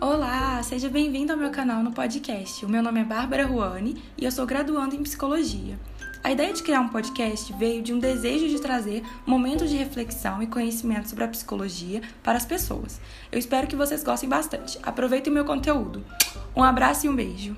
Olá, seja bem-vindo ao meu canal no podcast. O meu nome é Bárbara Ruani e eu sou graduando em psicologia. A ideia de criar um podcast veio de um desejo de trazer momentos de reflexão e conhecimento sobre a psicologia para as pessoas. Eu espero que vocês gostem bastante. Aproveitem o meu conteúdo. Um abraço e um beijo.